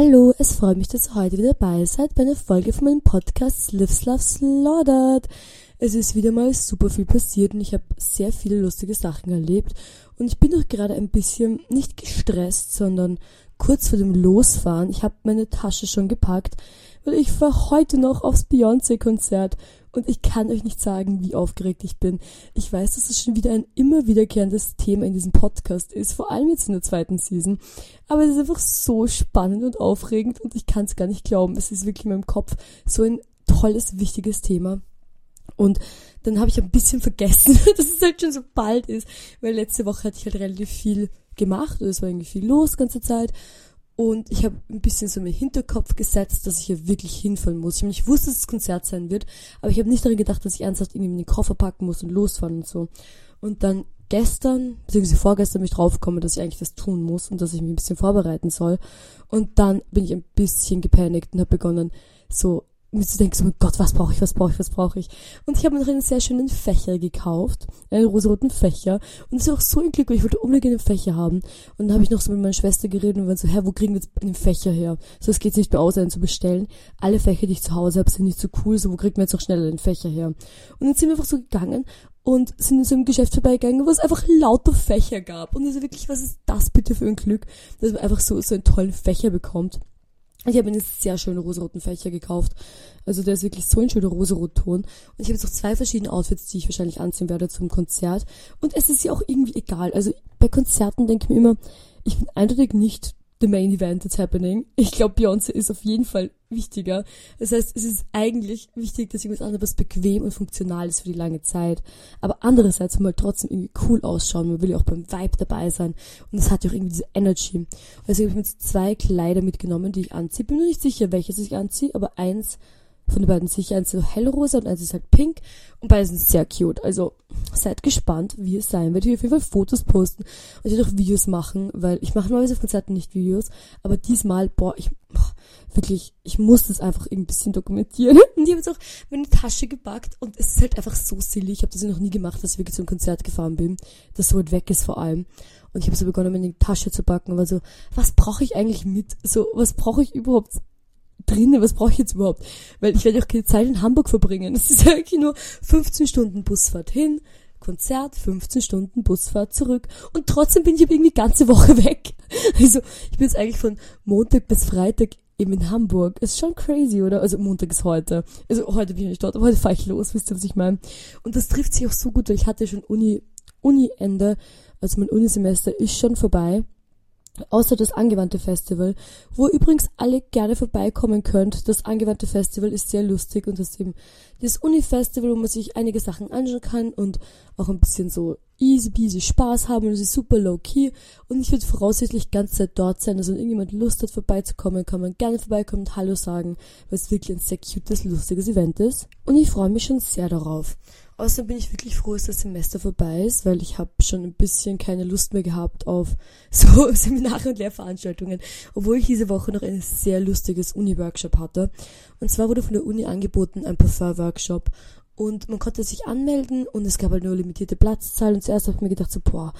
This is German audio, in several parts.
Hallo, es freut mich, dass ihr heute wieder dabei seid bei einer Folge von meinem Podcast Lives Love Slaughtered. Es ist wieder mal super viel passiert und ich habe sehr viele lustige Sachen erlebt und ich bin doch gerade ein bisschen nicht gestresst, sondern kurz vor dem Losfahren. Ich habe meine Tasche schon gepackt, weil ich fahre heute noch aufs Beyoncé-Konzert und ich kann euch nicht sagen, wie aufgeregt ich bin. Ich weiß, dass es schon wieder ein immer wiederkehrendes Thema in diesem Podcast ist, vor allem jetzt in der zweiten Season. Aber es ist einfach so spannend und aufregend und ich kann es gar nicht glauben. Es ist wirklich in meinem Kopf so ein tolles, wichtiges Thema. Und dann habe ich ein bisschen vergessen, dass es halt schon so bald ist, weil letzte Woche hatte ich halt relativ viel gemacht und es war irgendwie viel los ganze Zeit. Und ich habe ein bisschen so in Hinterkopf gesetzt, dass ich hier wirklich hinfahren muss. Ich habe nicht wusste, dass es Konzert sein wird, aber ich habe nicht daran gedacht, dass ich ernsthaft irgendwie den Koffer packen muss und losfahren und so. Und dann gestern, beziehungsweise vorgestern bin ich draufgekommen, dass ich eigentlich das tun muss und dass ich mich ein bisschen vorbereiten soll. Und dann bin ich ein bisschen gepanikt und habe begonnen, so mir zu denken, so, mein Gott, was brauche ich, was brauche ich, was brauche ich. Und ich habe mir noch einen sehr schönen Fächer gekauft, einen rosaroten Fächer. Und das ist auch so ein Glück, weil ich wollte unbedingt einen Fächer haben. Und dann habe ich noch so mit meiner Schwester geredet und war so, hä, wo kriegen wir jetzt einen Fächer her? So, es geht nicht mehr aus, einen zu bestellen. Alle Fächer, die ich zu Hause habe, sind nicht so cool, so, wo kriegt man jetzt noch schneller den Fächer her? Und dann sind wir einfach so gegangen und sind in so einem Geschäft vorbeigegangen, wo es einfach lauter Fächer gab. Und also wirklich, was ist das bitte für ein Glück, dass man einfach so, so einen tollen Fächer bekommt. Ich habe einen sehr schönen rosaroten Fächer gekauft. Also der ist wirklich so ein schöner rosarot-Ton. Und ich habe jetzt auch zwei verschiedene Outfits, die ich wahrscheinlich anziehen werde zum Konzert. Und es ist ja auch irgendwie egal. Also bei Konzerten denke ich mir immer, ich bin eindeutig nicht the main event that's happening. Ich glaube, Beyoncé ist auf jeden Fall wichtiger. Das heißt, es ist eigentlich wichtig, dass irgendwas anderes bequem und funktional ist für die lange Zeit. Aber andererseits will man trotzdem irgendwie cool ausschauen. Man will ja auch beim Vibe dabei sein. Und es hat ja auch irgendwie diese Energy. Und deswegen habe ich mir jetzt zwei Kleider mitgenommen, die ich anziehe. Bin mir nicht sicher, welches ich anziehe, aber eins von den beiden sicher. Eins so hellrosa und eins ist halt pink. Und beide sind sehr cute. Also seid gespannt, wie es sein wird. Ich werde auf jeden Fall Fotos posten und ich werde auch Videos machen, weil ich mache normalerweise auf Konzerten nicht Videos. Aber diesmal, boah, ich, boah, wirklich, ich muss das einfach ein bisschen dokumentieren. Und ich habe jetzt auch meine Tasche gepackt und es ist halt einfach so silly. Ich habe das ja noch nie gemacht, dass ich wirklich zum Konzert gefahren bin, das so weit weg ist vor allem. Und ich habe so begonnen, meine Tasche zu packen war so, was brauche ich eigentlich mit? So, was brauche ich überhaupt drinnen, was brauche ich jetzt überhaupt? Weil ich werde auch keine Zeit in Hamburg verbringen. Es ist eigentlich nur 15 Stunden Busfahrt hin, Konzert, 15 Stunden Busfahrt zurück. Und trotzdem bin ich aber irgendwie ganze Woche weg. Also ich bin jetzt eigentlich von Montag bis Freitag eben in Hamburg. Ist schon crazy, oder? Also Montag ist heute. Also heute bin ich nicht dort, aber heute fahre ich los, wisst ihr, was ich meine? Und das trifft sich auch so gut, weil ich hatte schon Uni, Uni-Ende, also mein Unisemester ist schon vorbei außer das Angewandte Festival, wo ihr übrigens alle gerne vorbeikommen könnt. Das Angewandte Festival ist sehr lustig und das ist eben das Uni-Festival, wo man sich einige Sachen anschauen kann und auch ein bisschen so easy peasy Spaß haben und es ist super low key und ich würde voraussichtlich ganz Zeit dort sein. Also wenn irgendjemand Lust hat vorbeizukommen, kann man gerne vorbeikommen und Hallo sagen, weil es wirklich ein sehr cutes, lustiges Event ist und ich freue mich schon sehr darauf. Außerdem bin ich wirklich froh, dass das Semester vorbei ist, weil ich habe schon ein bisschen keine Lust mehr gehabt auf so Seminare und Lehrveranstaltungen, obwohl ich diese Woche noch ein sehr lustiges Uni-Workshop hatte. Und zwar wurde von der Uni angeboten ein Parfum-Workshop und man konnte sich anmelden und es gab halt nur limitierte Platzzahl und zuerst habe ich mir gedacht so, boah,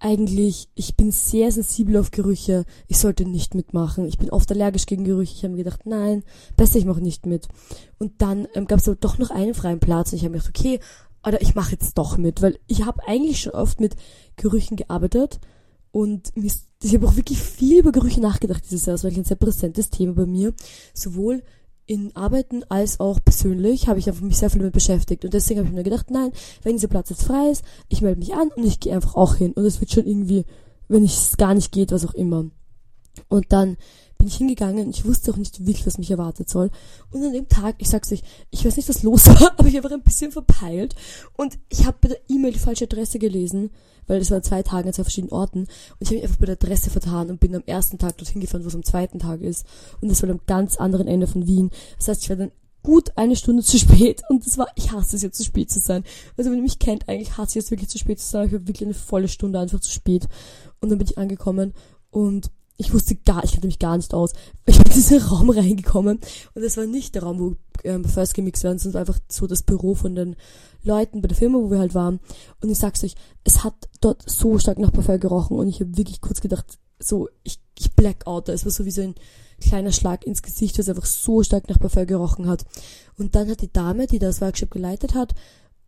eigentlich, ich bin sehr sensibel auf Gerüche, ich sollte nicht mitmachen. Ich bin oft allergisch gegen Gerüche. Ich habe mir gedacht, nein, besser ich mache nicht mit. Und dann ähm, gab es aber doch noch einen freien Platz und ich habe mir gedacht, okay, oder ich mache jetzt doch mit, weil ich habe eigentlich schon oft mit Gerüchen gearbeitet und ich habe auch wirklich viel über Gerüche nachgedacht dieses Jahr. Das war ein sehr präsentes Thema bei mir. Sowohl in Arbeiten als auch persönlich habe ich einfach mich sehr viel damit beschäftigt. Und deswegen habe ich mir gedacht, nein, wenn dieser Platz jetzt frei ist, ich melde mich an und ich gehe einfach auch hin. Und es wird schon irgendwie, wenn es gar nicht geht, was auch immer. Und dann bin ich hingegangen. Ich wusste auch nicht wirklich, was mich erwartet soll. Und an dem Tag, ich sag's euch, ich weiß nicht, was los war, aber ich habe ein bisschen verpeilt. Und ich habe bei der E-Mail die falsche Adresse gelesen, weil das waren zwei Tage an zwei verschiedenen Orten. Und ich habe mich einfach bei der Adresse vertan und bin am ersten Tag dorthin gefahren, wo es am zweiten Tag ist. Und das war am ganz anderen Ende von Wien. Das heißt, ich war dann gut eine Stunde zu spät und das war, ich hasse es jetzt zu spät zu sein. Also wenn ihr mich kennt, eigentlich hasse ich es wirklich zu spät zu sein. Ich war wirklich eine volle Stunde einfach zu spät. Und dann bin ich angekommen und ich wusste gar, ich kannte mich gar nicht aus. Ich bin in diesen Raum reingekommen und das war nicht der Raum, wo ähm, First gemixt werden, sondern einfach so das Büro von den Leuten bei der Firma, wo wir halt waren. Und ich sag's euch, es hat dort so stark nach Parfum gerochen und ich habe wirklich kurz gedacht, so, ich, ich blackout, es war so wie so ein kleiner Schlag ins Gesicht, es einfach so stark nach Parfum gerochen hat. Und dann hat die Dame, die das Workshop geleitet hat,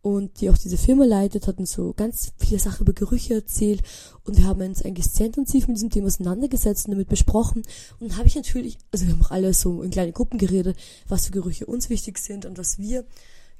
und die auch diese Firma leitet, hat uns so ganz viele Sachen über Gerüche erzählt. Und wir haben uns eigentlich sehr intensiv mit diesem Thema auseinandergesetzt und damit besprochen. Und habe ich natürlich, also wir haben auch alle so in kleinen Gruppen geredet, was für Gerüche uns wichtig sind und was wir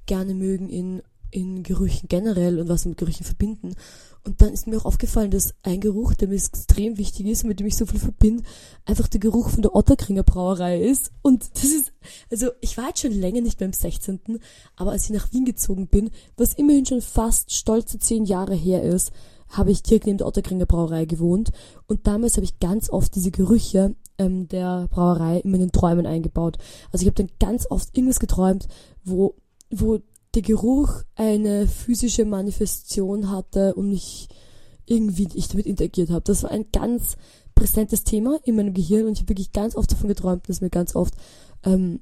gerne mögen in, in Gerüchen generell und was mit Gerüchen verbinden und dann ist mir auch aufgefallen, dass ein Geruch, der mir extrem wichtig ist, mit dem ich so viel verbinde, einfach der Geruch von der Otterkringer Brauerei ist. Und das ist, also ich war jetzt schon länger nicht mehr im 16., aber als ich nach Wien gezogen bin, was immerhin schon fast stolze zehn Jahre her ist, habe ich direkt neben der Otterkringer Brauerei gewohnt. Und damals habe ich ganz oft diese Gerüche ähm, der Brauerei in meinen Träumen eingebaut. Also ich habe dann ganz oft irgendwas geträumt, wo, wo der Geruch eine physische Manifestation hatte und mich irgendwie ich damit interagiert habe. Das war ein ganz präsentes Thema in meinem Gehirn und ich habe wirklich ganz oft davon geträumt, das ist mir ganz oft ähm,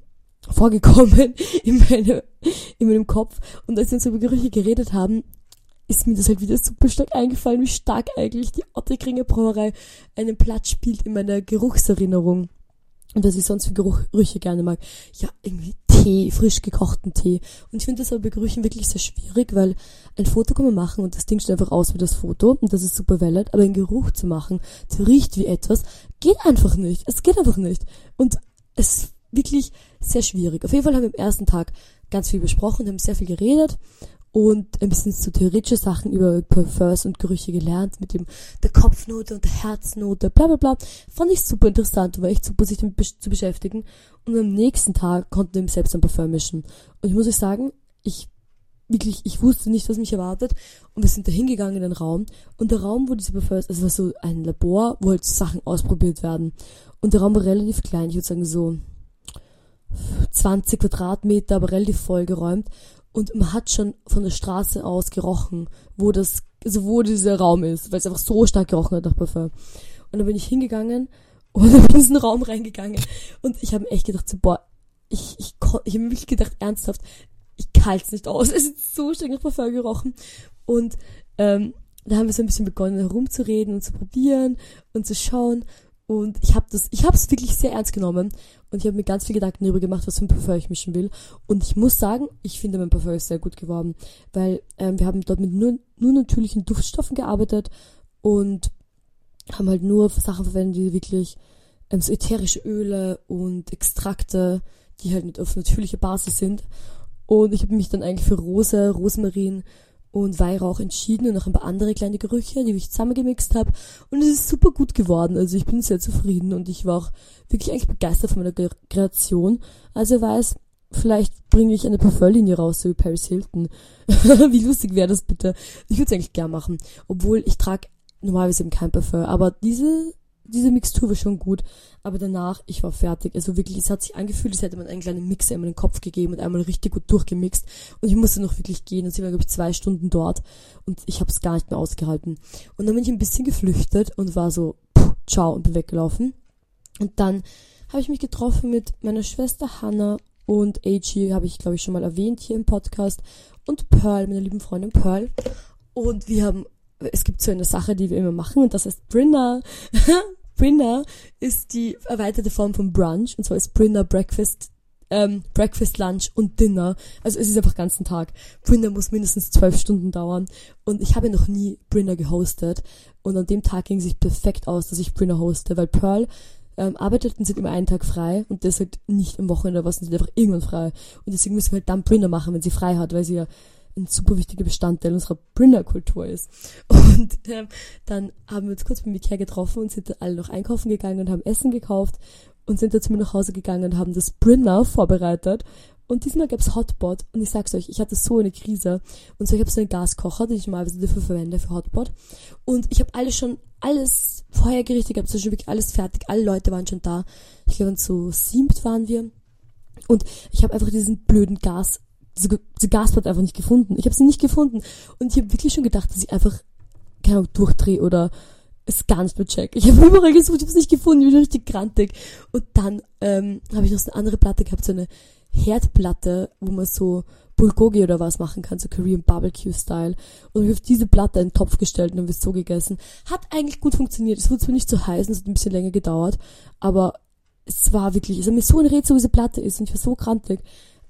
vorgekommen in, meine, in meinem Kopf. Und als wir uns über Gerüche geredet haben, ist mir das halt wieder super stark eingefallen, wie stark eigentlich die Ottekringer Brauerei einen Platz spielt in meiner Geruchserinnerung. Und was ich sonst für Gerüche gerne mag. Ja, irgendwie Tee, frisch gekochten Tee. Und ich finde das aber bei Gerüchen wirklich sehr schwierig, weil ein Foto kann man machen und das Ding sieht einfach aus wie das Foto und das ist super valid, aber ein Geruch zu machen, der riecht wie etwas, geht einfach nicht. Es geht einfach nicht. Und es ist wirklich sehr schwierig. Auf jeden Fall haben wir am ersten Tag ganz viel besprochen, haben sehr viel geredet und ein bisschen so theoretische Sachen über Parfums und Gerüche gelernt, mit dem der Kopfnote und der Herznote, bla bla bla. Fand ich super interessant, war echt super, sich damit zu beschäftigen. Und am nächsten Tag konnten wir selbst ein Parfum mischen. Und ich muss euch sagen, ich wirklich, ich wusste nicht, was mich erwartet. Und wir sind da hingegangen in den Raum. Und der Raum, wo diese Parfums, also war so ein Labor, wo halt Sachen ausprobiert werden. Und der Raum war relativ klein, ich würde sagen so 20 Quadratmeter, aber relativ vollgeräumt und man hat schon von der Straße aus gerochen, wo das, also wo dieser Raum ist, weil es einfach so stark gerochen hat nach Parfum. Und dann bin ich hingegangen und bin in diesen Raum reingegangen und ich habe echt gedacht, so, boah, ich, ich, ich habe wirklich gedacht, ernsthaft, ich kalt's nicht aus. Es ist so stark nach Parfum gerochen. Und ähm, da haben wir so ein bisschen begonnen herumzureden und zu probieren und zu schauen. Und ich habe das, ich habe es wirklich sehr ernst genommen und ich habe mir ganz viel Gedanken darüber gemacht, was für ein Parfum ich mischen will. Und ich muss sagen, ich finde mein Parfum ist sehr gut geworden, weil ähm, wir haben dort mit nur, nur natürlichen Duftstoffen gearbeitet und haben halt nur Sachen verwendet, die wirklich ähm, so ätherische Öle und Extrakte, die halt nicht auf natürliche Basis sind. Und ich habe mich dann eigentlich für Rose, Rosmarin und Weihrauch entschieden und noch ein paar andere kleine Gerüche, die ich zusammengemixt habe. Und es ist super gut geworden. Also ich bin sehr zufrieden und ich war auch wirklich eigentlich begeistert von meiner Kreation. Also wer weiß, vielleicht bringe ich eine Parfumlinie raus, so wie Paris Hilton. wie lustig wäre das bitte? Ich würde es eigentlich gern machen. Obwohl ich trage normalerweise eben kein Parfum. Aber diese diese Mixtur war schon gut, aber danach, ich war fertig. Also wirklich, es hat sich angefühlt, als hätte man einen kleinen Mixer in meinen Kopf gegeben und einmal richtig gut durchgemixt. Und ich musste noch wirklich gehen. Und sie war, glaube ich, zwei Stunden dort und ich habe es gar nicht mehr ausgehalten. Und dann bin ich ein bisschen geflüchtet und war so, pff, ciao, und bin weggelaufen. Und dann habe ich mich getroffen mit meiner Schwester Hannah und AG, habe ich, glaube ich, schon mal erwähnt hier im Podcast. Und Pearl, meiner lieben Freundin Pearl. Und wir haben es gibt so eine Sache, die wir immer machen, und das heißt Brinner. Brinner ist die erweiterte Form von Brunch und zwar ist Brinner Breakfast ähm, Breakfast, Lunch und Dinner. Also es ist einfach ganzen Tag. Brinner muss mindestens zwölf Stunden dauern. Und ich habe noch nie Brinner gehostet. Und an dem Tag ging es sich perfekt aus, dass ich Brinner hoste, weil Pearl ähm, arbeitet und sind immer einen Tag frei und das halt nicht am Wochenende was, sind einfach irgendwann frei. Und deswegen müssen wir halt dann Brinner machen, wenn sie frei hat, weil sie ja ein super wichtiger Bestandteil unserer Brinner-Kultur ist. Und ähm, dann haben wir uns kurz mit Ikea getroffen und sind dann alle noch einkaufen gegangen und haben Essen gekauft und sind dann zu mir nach Hause gegangen und haben das Brinner vorbereitet. Und diesmal gab's Hotpot und ich sag's euch, ich hatte so eine Krise. Und so, ich habe so einen Gaskocher, den ich normalerweise dafür verwende, für Hotpot. Und ich habe alles schon, alles vorher gerichtet gehabt, so schon wirklich alles fertig. Alle Leute waren schon da. Ich glaube, so siebt waren wir. Und ich habe einfach diesen blöden Gas diese, diese Gasplatte einfach nicht gefunden. Ich habe sie nicht gefunden. Und ich habe wirklich schon gedacht, dass ich einfach, keine Ahnung, durchdrehe oder es gar nicht mehr check. Ich habe überall gesucht, ich habe es nicht gefunden, ich bin richtig grantig. Und dann ähm, habe ich noch so eine andere Platte gehabt, so eine Herdplatte, wo man so Bulgogi oder was machen kann, so Korean Barbecue Style. Und ich habe diese Platte in den Topf gestellt und haben wir so gegessen. Hat eigentlich gut funktioniert. Es wurde zwar nicht so heiß es hat ein bisschen länger gedauert, aber es war wirklich, es war mir so ein Rätsel, wo diese Platte ist und ich war so krantig.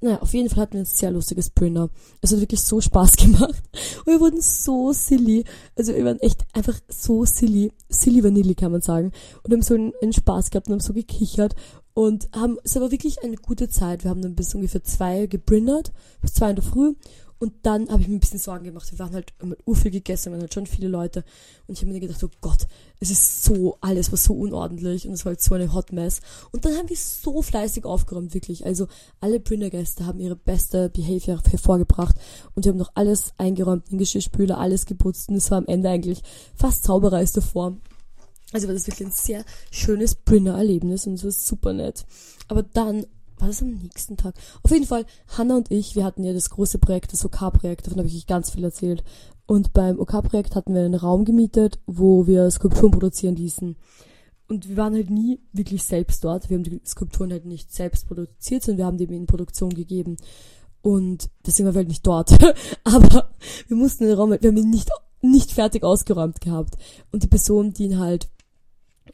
Naja, auf jeden Fall hatten wir ein sehr lustiges Brinner. Es hat wirklich so Spaß gemacht. Und wir wurden so silly. Also wir waren echt einfach so silly. Silly Vanilli kann man sagen. Und haben so einen, einen Spaß gehabt und haben so gekichert. Und haben, es war wirklich eine gute Zeit. Wir haben dann bis ungefähr zwei gebrinnert. Bis zwei in der Früh. Und dann habe ich mir ein bisschen Sorgen gemacht. Wir waren halt mit Urviel gegessen, wir waren halt schon viele Leute. Und ich habe mir gedacht, oh Gott, es ist so, alles war so unordentlich und es war halt so eine Hot Mess. Und dann haben wir so fleißig aufgeräumt, wirklich. Also alle Brinner-Gäste haben ihre beste Behavior hervorgebracht und wir haben noch alles eingeräumt, den Geschirrspüler, alles geputzt und es war am Ende eigentlich fast Zauberer als davor. Also war das wirklich ein sehr schönes Brinner-Erlebnis und es war super nett. Aber dann war das am nächsten Tag? Auf jeden Fall, Hannah und ich, wir hatten ja das große Projekt, das OK-Projekt, davon habe ich ganz viel erzählt. Und beim OK-Projekt hatten wir einen Raum gemietet, wo wir Skulpturen produzieren ließen. Und wir waren halt nie wirklich selbst dort. Wir haben die Skulpturen halt nicht selbst produziert, sondern wir haben die in Produktion gegeben. Und deswegen waren wir halt nicht dort. Aber wir mussten den Raum, halt, wir haben ihn nicht, nicht fertig ausgeräumt gehabt. Und die Person, die ihn halt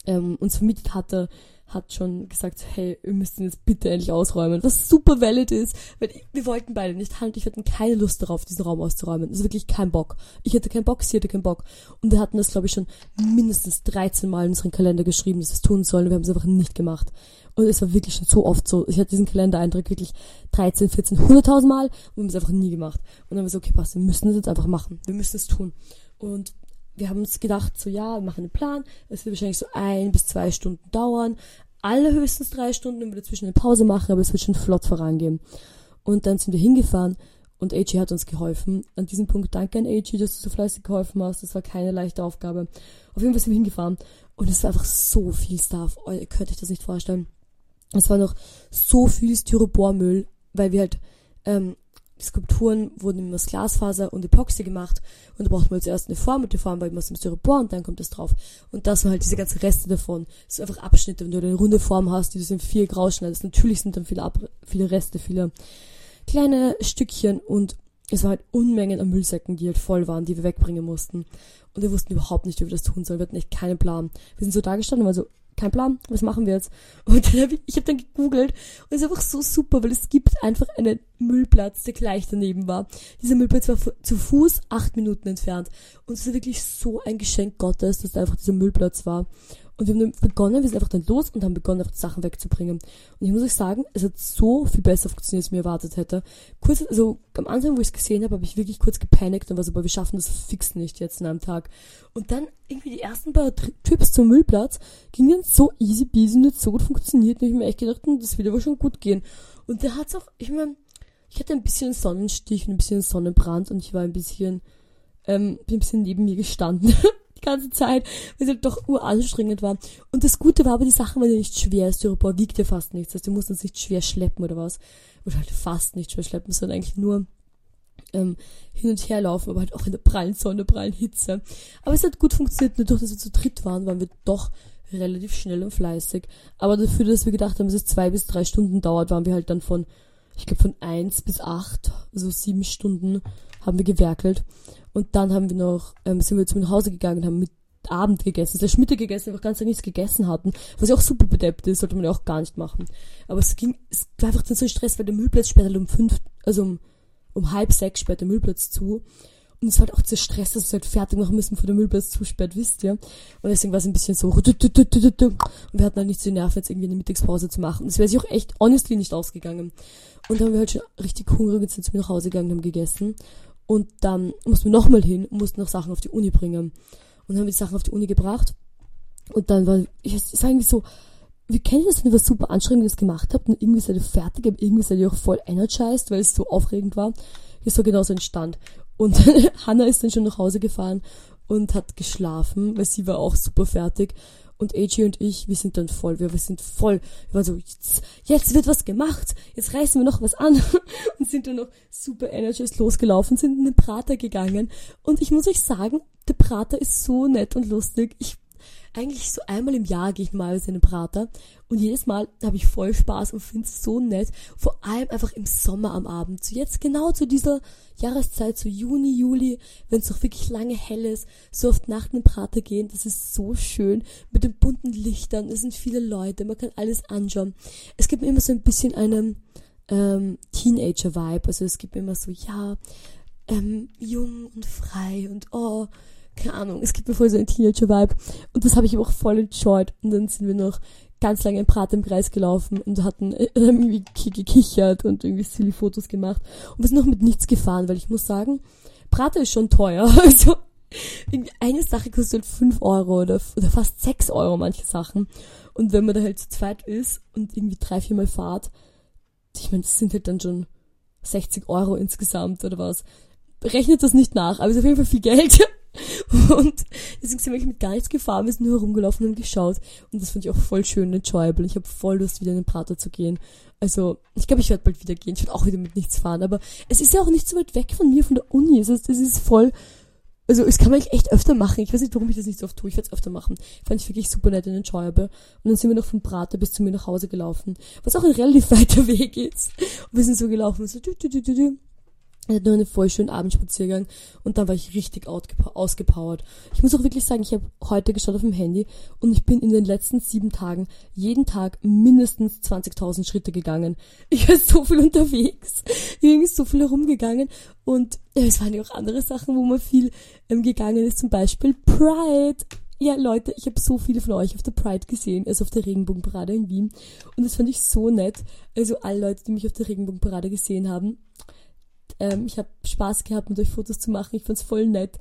ähm, uns vermietet hatte, hat schon gesagt, hey, wir müssen jetzt bitte endlich ausräumen, was super valid ist, weil wir wollten beide nicht halt, ich hatten keine Lust darauf, diesen Raum auszuräumen. Also wirklich kein Bock. Ich hatte keinen Bock, sie hatte keinen Bock. Und wir hatten das, glaube ich, schon mindestens 13 Mal in unseren Kalender geschrieben, dass wir es tun sollen, wir haben es einfach nicht gemacht. Und es war wirklich schon so oft so. Ich hatte diesen Kalendereintrag wirklich 13, 14, 100.000 Mal und wir haben es einfach nie gemacht. Und dann haben wir so, okay, passt, wir müssen es jetzt einfach machen. Wir müssen es tun. Und wir haben uns gedacht, so ja, wir machen einen Plan. Es wird wahrscheinlich so ein bis zwei Stunden dauern. Alle höchstens drei Stunden und wir dazwischen eine Pause machen, aber es wird schon flott vorangehen. Und dann sind wir hingefahren und AG hat uns geholfen. An diesem Punkt danke an AG, dass du so fleißig geholfen hast. Das war keine leichte Aufgabe. Auf jeden Fall sind wir hingefahren und es war einfach so viel Stuff. Oh, ihr könnt euch das nicht vorstellen. Es war noch so viel Styropormüll, weil wir halt ähm, Skulpturen wurden immer aus Glasfaser und Epoxy gemacht und da braucht man zuerst eine Form und die Form war immer aus dem Styropor und dann kommt das drauf. Und das waren halt diese ganzen Reste davon. Das sind einfach Abschnitte, wenn du eine runde Form hast, die du in vier grau schneidest. Natürlich sind dann viele, Ab viele Reste, viele kleine Stückchen und es war halt Unmengen an Müllsäcken, die halt voll waren, die wir wegbringen mussten. Und wir wussten überhaupt nicht, wie wir das tun sollen. Wir hatten echt keinen Plan. Wir sind so da gestanden und waren so, kein Plan, was machen wir jetzt? Und dann hab ich, ich habe dann gegoogelt und es ist einfach so super, weil es gibt einfach einen Müllplatz, der gleich daneben war. Dieser Müllplatz war zu Fuß acht Minuten entfernt. Und es ist wirklich so ein Geschenk Gottes, dass da einfach dieser Müllplatz war. Und wir haben dann begonnen, wir sind einfach dann los und haben begonnen, einfach die Sachen wegzubringen. Und ich muss euch sagen, es hat so viel besser funktioniert, als ich mir erwartet hätte. Kurz, also am Anfang, wo ich es gesehen habe, habe ich wirklich kurz gepanikt und war so, aber wir schaffen das fix nicht jetzt in einem Tag. Und dann irgendwie die ersten paar Trips zum Müllplatz gingen so easy peasy und hat so gut funktioniert. Und ich mir echt gedacht, hm, das wird aber schon gut gehen. Und da hat's auch, ich meine, ich hatte ein bisschen Sonnenstich und ein bisschen Sonnenbrand und ich war ein bisschen, ähm, bin ein bisschen neben mir gestanden. ganze Zeit, weil es halt doch uranstrengend war. Und das Gute war aber, die Sachen waren ja nicht schwer. Styropor wiegt ja fast nichts. Heißt, du musst uns nicht schwer schleppen oder was. Oder halt fast nicht schwer schleppen, sondern eigentlich nur ähm, hin und her laufen, aber halt auch in der prallen Sonne, prallen Hitze. Aber es hat gut funktioniert. Nur durch, dass wir zu dritt waren, waren wir doch relativ schnell und fleißig. Aber dafür, dass wir gedacht haben, dass es zwei bis drei Stunden dauert, waren wir halt dann von, ich glaube von eins bis acht, also sieben Stunden haben wir gewerkelt. Und dann haben wir noch, ähm, sind wir zu mir nach Hause gegangen und haben mit Abend gegessen. Also Schmitte gegessen, einfach ganz nichts gegessen hatten. Was ja auch super bedeppt ist, sollte man ja auch gar nicht machen. Aber es ging, es war einfach dann so Stress, weil der Müllplatz sperrt halt um fünf, also um, um halb sechs sperrt der Müllplatz zu. Und es war halt auch zu Stress, dass wir halt fertig machen müssen, bevor der Müllplatz zusperrt, wisst ihr. Und deswegen war es ein bisschen so, und wir hatten halt nicht so die Nerven, jetzt irgendwie eine Mittagspause zu machen. Das wäre sich auch echt honestly nicht ausgegangen. Und dann haben wir halt schon richtig hungrig und sind zu mir nach Hause gegangen und haben gegessen. Und dann mussten wir nochmal hin und mussten noch Sachen auf die Uni bringen. Und dann haben wir die Sachen auf die Uni gebracht. Und dann war, ich sage irgendwie so, wie kennt ihr das, wenn ihr was super Anstrengendes gemacht habt und irgendwie seid ihr fertig, aber irgendwie seid ihr auch voll energized, weil es so aufregend war. Hier ist so genau so ein Stand. Und Hannah ist dann schon nach Hause gefahren und hat geschlafen, weil sie war auch super fertig. Und AJ und ich, wir sind dann voll, wir, wir sind voll, wir waren so, jetzt, jetzt wird was gemacht, jetzt reißen wir noch was an. Und sind dann noch super energized losgelaufen, sind in den Prater gegangen. Und ich muss euch sagen, der Prater ist so nett und lustig. Ich, eigentlich so einmal im Jahr gehe ich normalerweise in den Prater und jedes Mal habe ich voll Spaß und finde es so nett. Vor allem einfach im Sommer am Abend. So jetzt genau zu dieser Jahreszeit, so Juni, Juli, wenn es noch wirklich lange hell ist, so oft nach dem Prater gehen. Das ist so schön mit den bunten Lichtern. Es sind viele Leute, man kann alles anschauen. Es gibt mir immer so ein bisschen einen ähm, Teenager-Vibe. Also es gibt mir immer so, ja, ähm, jung und frei und oh, keine Ahnung, es gibt mir voll so einen Teenager-Vibe. Und das habe ich auch voll enjoyed. Und dann sind wir noch ganz lange im Prat im Kreis gelaufen und hatten äh, irgendwie gekichert und irgendwie silly Fotos gemacht. Und wir sind noch mit nichts gefahren, weil ich muss sagen, Prater ist schon teuer. Also eine Sache kostet fünf Euro oder, oder fast sechs Euro manche Sachen. Und wenn man da halt zu zweit ist und irgendwie drei, viermal fahrt, ich meine, das sind halt dann schon 60 Euro insgesamt oder was. Rechnet das nicht nach, aber es ist auf jeden Fall viel Geld. Und deswegen sind wir wirklich mit gar nichts gefahren, wir sind nur herumgelaufen und geschaut. Und das fand ich auch voll schön und enjoyable. Ich habe voll Lust, wieder in den Prater zu gehen. Also, ich glaube, ich werde bald wieder gehen. Ich werde auch wieder mit nichts fahren. Aber es ist ja auch nicht so weit weg von mir, von der Uni. Das heißt, das ist voll. Also, es kann man eigentlich echt öfter machen. Ich weiß nicht, warum ich das nicht so oft tue. Ich werde es öfter machen. Fand ich wirklich super nett und enjoyable. Und dann sind wir noch vom Prater bis zu mir nach Hause gelaufen. Was auch ein relativ weiter Weg ist. Und wir sind so gelaufen, so, du, du, du, du, du. Er hat nur einen voll schönen Abendspaziergang und dann war ich richtig ausgepowert. Ich muss auch wirklich sagen, ich habe heute geschaut auf dem Handy und ich bin in den letzten sieben Tagen jeden Tag mindestens 20.000 Schritte gegangen. Ich war so viel unterwegs. Ich bin so viel herumgegangen und es waren ja auch andere Sachen, wo man viel ähm, gegangen ist, zum Beispiel Pride. Ja, Leute, ich habe so viele von euch auf der Pride gesehen, also auf der Regenbogenparade in Wien. Und das fand ich so nett. Also alle Leute, die mich auf der Regenbogenparade gesehen haben, ähm, ich habe Spaß gehabt, mit euch Fotos zu machen. Ich fand's voll nett.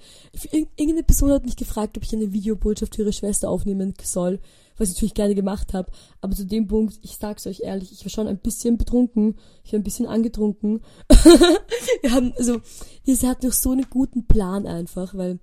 Irgendeine Person hat mich gefragt, ob ich eine Videobotschaft für ihre Schwester aufnehmen soll, was ich natürlich gerne gemacht habe. Aber zu dem Punkt, ich sag's euch ehrlich, ich war schon ein bisschen betrunken. Ich war ein bisschen angetrunken. Wir haben, also, sie hat noch so einen guten Plan einfach, weil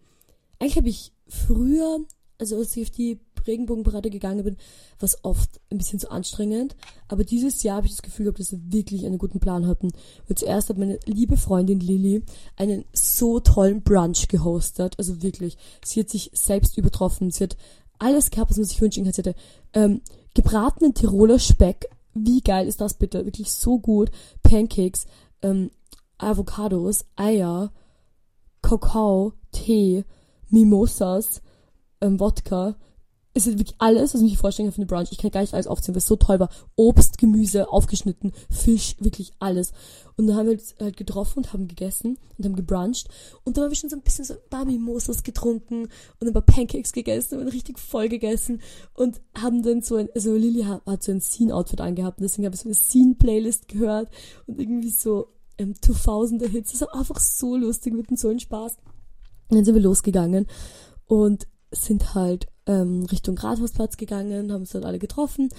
eigentlich habe ich früher, also als ich auf die Regenbogenparade gegangen bin, war es oft ein bisschen zu anstrengend. Aber dieses Jahr habe ich das Gefühl gehabt, dass sie wirklich einen guten Plan hatten. Weil zuerst hat meine liebe Freundin Lilly einen so tollen Brunch gehostet. Also wirklich, sie hat sich selbst übertroffen. Sie hat alles gehabt, was man sich wünschen kann. Sie hatte ähm, gebratenen Tiroler Speck. Wie geil ist das bitte? Wirklich so gut. Pancakes, ähm, Avocados, Eier, Kakao, Tee, Mimosas, ähm, Wodka, es ist wirklich alles, was ich mir vorstellen kann für eine Brunch. Ich kann gar nicht alles aufzählen, weil es so toll war. Obst, Gemüse, aufgeschnitten, Fisch, wirklich alles. Und dann haben wir uns halt getroffen und haben gegessen und haben gebruncht. Und dann haben wir schon so ein bisschen so ein paar getrunken und ein paar Pancakes gegessen und richtig voll gegessen und haben dann so ein, also Lily hat, hat so ein Scene-Outfit angehabt und deswegen habe ich so eine Scene-Playlist gehört und irgendwie so ähm, 2000er Hits. Das war einfach so lustig, mit so einem Spaß. Und dann sind wir losgegangen und sind halt ähm, Richtung Rathausplatz gegangen, haben uns dann alle getroffen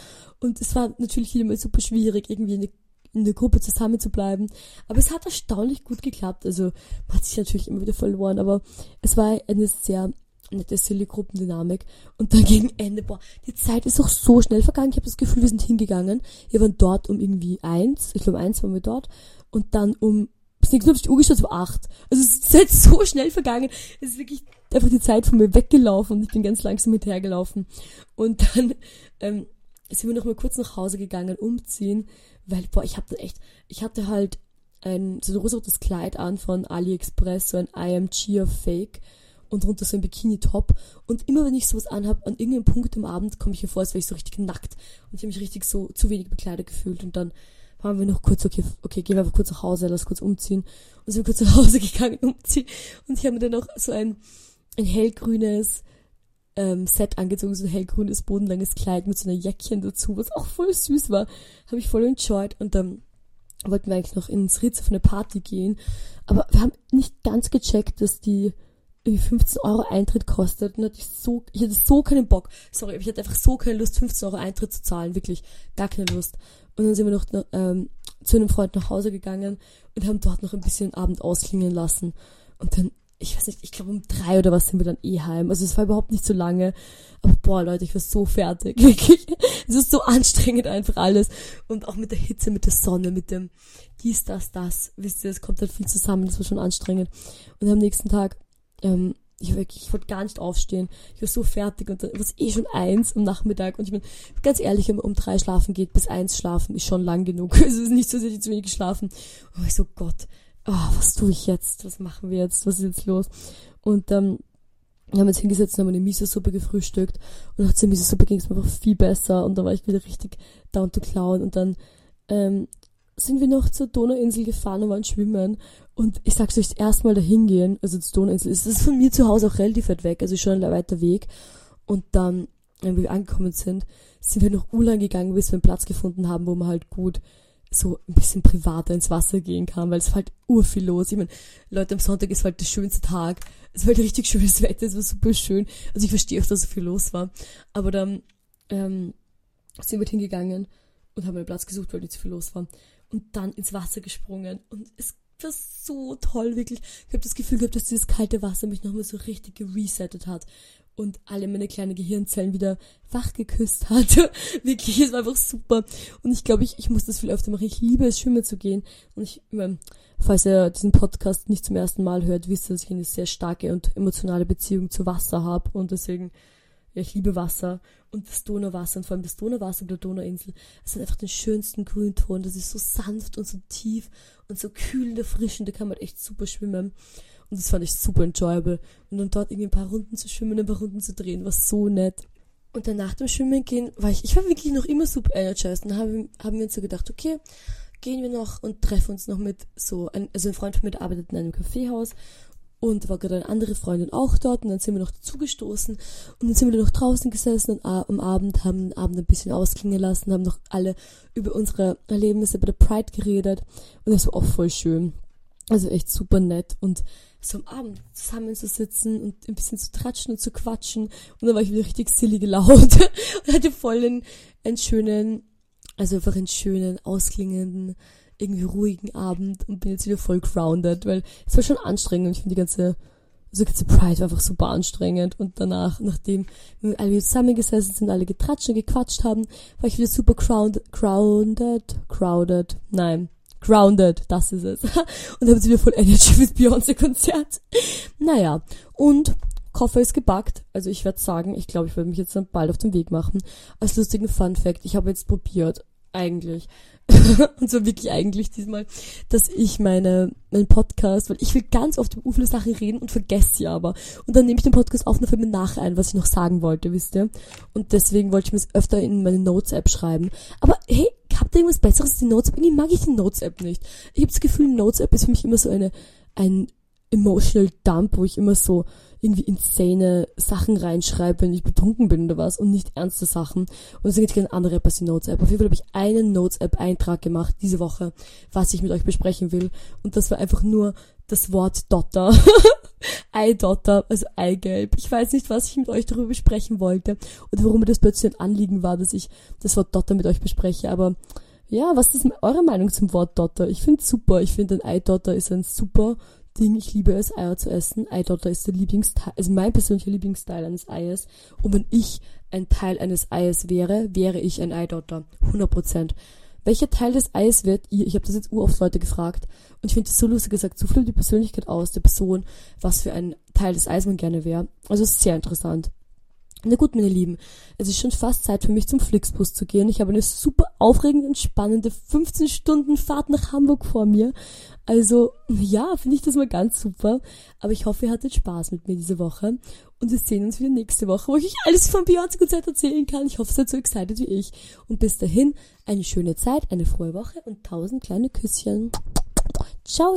und es war natürlich mal super schwierig, irgendwie in der Gruppe zusammen zu bleiben. Aber es hat erstaunlich gut geklappt. Also man hat sich natürlich immer wieder verloren, aber es war eine sehr nette, silly Gruppendynamik. Und dann gegen Ende, boah, die Zeit ist auch so schnell vergangen. Ich habe das Gefühl, wir sind hingegangen. Wir waren dort um irgendwie eins. Ich glaube, eins waren wir dort. Und dann um, bis nächstes Mal ich die Uhr geschaut, war acht. Also es ist halt so schnell vergangen. Es ist wirklich einfach die Zeit von mir weggelaufen und ich bin ganz langsam hinterhergelaufen. Und dann ähm, sind wir noch mal kurz nach Hause gegangen, umziehen, weil, boah, ich hatte echt, ich hatte halt ein so ein rosarotes Kleid an von AliExpress, so ein I am Cheer Fake und drunter so ein Bikini-Top. Und immer wenn ich sowas anhab, an irgendeinem Punkt am Abend komme ich mir vor, als wäre ich so richtig nackt. Und ich habe mich richtig so zu wenig bekleidet gefühlt. Und dann waren wir noch kurz, okay, okay, gehen wir einfach kurz nach Hause, lass kurz umziehen. Und sind wir kurz nach Hause gegangen, umziehen. Und ich habe mir dann noch so ein ein hellgrünes ähm, Set angezogen, so ein hellgrünes, bodenlanges Kleid mit so einer Jäckchen dazu, was auch voll süß war. Habe ich voll enjoyed. Und dann wollten wir eigentlich noch ins Ritz auf eine Party gehen. Aber wir haben nicht ganz gecheckt, dass die irgendwie 15 Euro Eintritt kostet. Und hatte ich so, ich hatte so keinen Bock. Sorry, ich hatte einfach so keine Lust, 15 Euro Eintritt zu zahlen. Wirklich, gar keine Lust. Und dann sind wir noch ähm, zu einem Freund nach Hause gegangen und haben dort noch ein bisschen Abend ausklingen lassen. Und dann ich weiß nicht, ich glaube um drei oder was sind wir dann eh heim. Also es war überhaupt nicht so lange. Aber boah, Leute, ich war so fertig. Wirklich. Es ist so anstrengend einfach alles. Und auch mit der Hitze, mit der Sonne, mit dem dies, das, das. Wisst ihr, es kommt halt viel zusammen. Das war schon anstrengend. Und am nächsten Tag ähm, ich, wirklich, ich wollte gar nicht aufstehen. Ich war so fertig und dann war es eh schon eins am Nachmittag. Und ich bin ganz ehrlich, um, um drei schlafen geht, bis eins schlafen ist schon lang genug. es ist nicht so, dass ich zu wenig geschlafen. Und ich so, Gott, oh, was tue ich jetzt? Was machen wir jetzt? Was ist jetzt los? Und ähm, wir haben uns hingesetzt und haben eine Miso-Suppe gefrühstückt. Und nach der Miso-Suppe ging es mir einfach viel besser. Und da war ich wieder richtig down to clown. Und dann ähm, sind wir noch zur Donauinsel gefahren und waren schwimmen. Und ich sag's euch, das erste Mal dahin gehen, also zur Donauinsel, ist das von mir zu Hause auch relativ weit weg, also schon ein weiter Weg. Und dann, wenn wir angekommen sind, sind wir noch urlang gegangen, bis wir einen Platz gefunden haben, wo man halt gut so ein bisschen privater ins Wasser gehen kann, weil es war halt ur viel los. Ich meine, Leute, am Sonntag ist halt der schönste Tag. Es war halt richtig schönes Wetter, es war super schön. Also ich verstehe auch, dass so viel los war. Aber dann ähm, sind wir hingegangen und haben einen Platz gesucht, weil nicht so viel los war. Und dann ins Wasser gesprungen. Und es war so toll, wirklich. Ich habe das Gefühl gehabt, dass dieses kalte Wasser mich nochmal so richtig geresettet hat und alle meine kleinen Gehirnzellen wieder wach geküsst hat. wirklich, es war einfach super. Und ich glaube, ich, ich muss das viel öfter machen. Ich liebe es, schwimmen zu gehen. Und ich, falls ihr diesen Podcast nicht zum ersten Mal hört, wisst ihr, dass ich eine sehr starke und emotionale Beziehung zu Wasser habe. Und deswegen ja, ich liebe Wasser und das Donauwasser und vor allem das Donauwasser der Donauinsel. Es hat einfach den schönsten Grünton. Das ist so sanft und so tief und so kühlend erfrischend. Da kann man echt super schwimmen. Und das fand ich super enjoyable. Und dann dort irgendwie ein paar Runden zu schwimmen, ein paar Runden zu drehen, war so nett. Und dann nach dem Schwimmen gehen, war ich, ich war wirklich noch immer super energized. Und dann haben, haben wir uns so gedacht, okay, gehen wir noch und treffen uns noch mit so, ein, also ein Freund von mir arbeitet in einem Kaffeehaus und war gerade eine andere Freundin auch dort und dann sind wir noch dazugestoßen und dann sind wir noch draußen gesessen und am Abend haben den Abend ein bisschen ausklingen lassen, haben noch alle über unsere Erlebnisse bei der Pride geredet und das war auch voll schön. Also echt super nett und so am Abend zusammen zu sitzen und ein bisschen zu tratschen und zu quatschen und dann war ich wieder richtig silly gelaunt und hatte voll einen, einen schönen, also einfach einen schönen, ausklingenden irgendwie ruhigen Abend und bin jetzt wieder voll grounded, weil es war schon anstrengend. Ich finde die ganze, also die ganze Pride war einfach super anstrengend. Und danach, nachdem wir alle zusammengesessen sind, alle getratscht und gequatscht haben, war ich wieder super grounded, grounded, crowded, nein, grounded, das ist es. und habe jetzt wieder voll Energy fürs Beyoncé-Konzert. Naja, und Koffer ist gebackt. Also ich werde sagen, ich glaube, ich werde mich jetzt dann bald auf den Weg machen. Als lustigen Fun Fact, ich habe jetzt probiert, eigentlich. und so wirklich eigentlich diesmal, dass ich meine, meinen Podcast, weil ich will ganz oft über viele Sachen reden und vergesse sie aber. Und dann nehme ich den Podcast auf und fällt mir nachher ein, was ich noch sagen wollte, wisst ihr? Und deswegen wollte ich mir es öfter in meine Notes-App schreiben. Aber hey, habt ihr irgendwas Besseres als die Notes-App? Irgendwie mag ich die Notes-App nicht. Ich habe das Gefühl, Notes-App ist für mich immer so eine, ein emotional Dump, wo ich immer so irgendwie insane Sachen reinschreibe, wenn ich betrunken bin oder was und nicht ernste Sachen. Und deswegen ich eine andere App als die Notes App. Auf jeden Fall habe ich einen Notes App Eintrag gemacht diese Woche, was ich mit euch besprechen will. Und das war einfach nur das Wort Dotter. Eidotter, also Eigelb. Ich weiß nicht, was ich mit euch darüber besprechen wollte oder warum mir das plötzlich ein Anliegen war, dass ich das Wort Dotter mit euch bespreche, aber ja, was ist eure Meinung zum Wort Dotter? Ich finde super. Ich finde ein Eidotter ist ein super Ding. Ich liebe es, Eier zu essen. Eidotter ist der Lieblingsteil, also mein persönlicher Lieblingsteil eines Eies. Und wenn ich ein Teil eines Eies wäre, wäre ich ein Eidotter. 100 Prozent. Welcher Teil des Eies wird ihr? Ich habe das jetzt uroft Leute gefragt. Und ich finde das so lustig gesagt, so viel die Persönlichkeit aus der Person, was für ein Teil des Eis man gerne wäre. Also sehr interessant. Na gut, meine Lieben, es ist schon fast Zeit für mich zum Flixbus zu gehen. Ich habe eine super aufregende und spannende 15 Stunden Fahrt nach Hamburg vor mir. Also, ja, finde ich das mal ganz super. Aber ich hoffe, ihr hattet Spaß mit mir diese Woche. Und wir sehen uns wieder nächste Woche, wo ich euch alles vom Beyoncé-Konzert erzählen kann. Ich hoffe, ihr seid so excited wie ich. Und bis dahin, eine schöne Zeit, eine frohe Woche und tausend kleine Küsschen. Ciao!